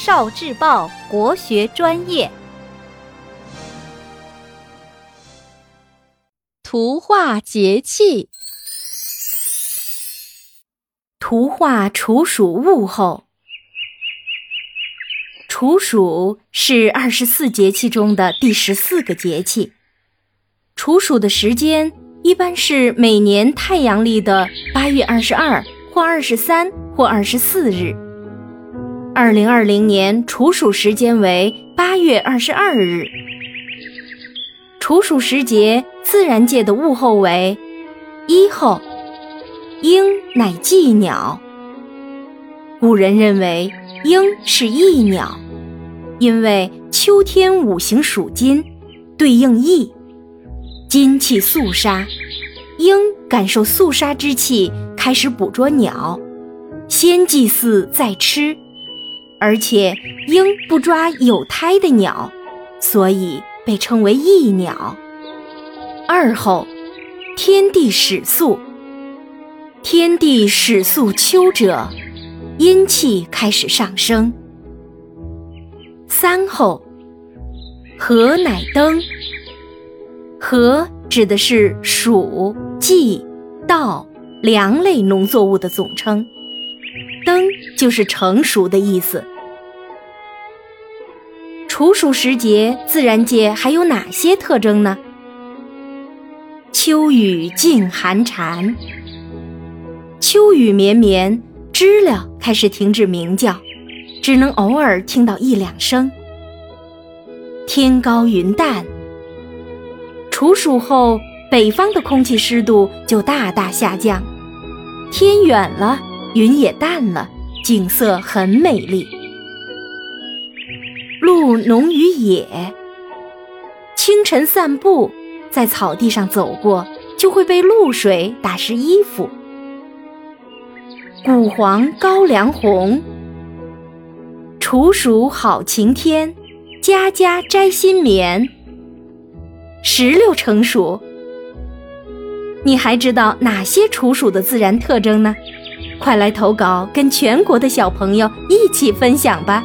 少智报国学专业，图画节气。图画处暑物候。处暑是二十四节气中的第十四个节气。处暑的时间一般是每年太阳历的八月二十二或二十三或二十四日。二零二零年处暑时间为八月二十二日。处暑时节，自然界的物候为一候。鹰乃祭鸟。古人认为鹰是翼鸟，因为秋天五行属金，对应翼，金气肃杀，鹰感受肃杀之气，开始捕捉鸟，先祭祀再吃。而且鹰不抓有胎的鸟，所以被称为翼鸟。二后，天地始肃。天地始肃秋者，阴气开始上升。三后，禾乃登。禾指的是黍、稷、稻、粮类农作物的总称。登就是成熟的意思。处暑时节，自然界还有哪些特征呢？秋雨尽寒蝉，秋雨绵绵，知了开始停止鸣叫，只能偶尔听到一两声。天高云淡，处暑后，北方的空气湿度就大大下降，天远了。云也淡了，景色很美丽。浓于野。清晨散步，在草地上走过，就会被露水打湿衣服。谷黄高粱红。处暑好晴天，家家摘新棉。石榴成熟。你还知道哪些处暑的自然特征呢？快来投稿，跟全国的小朋友一起分享吧！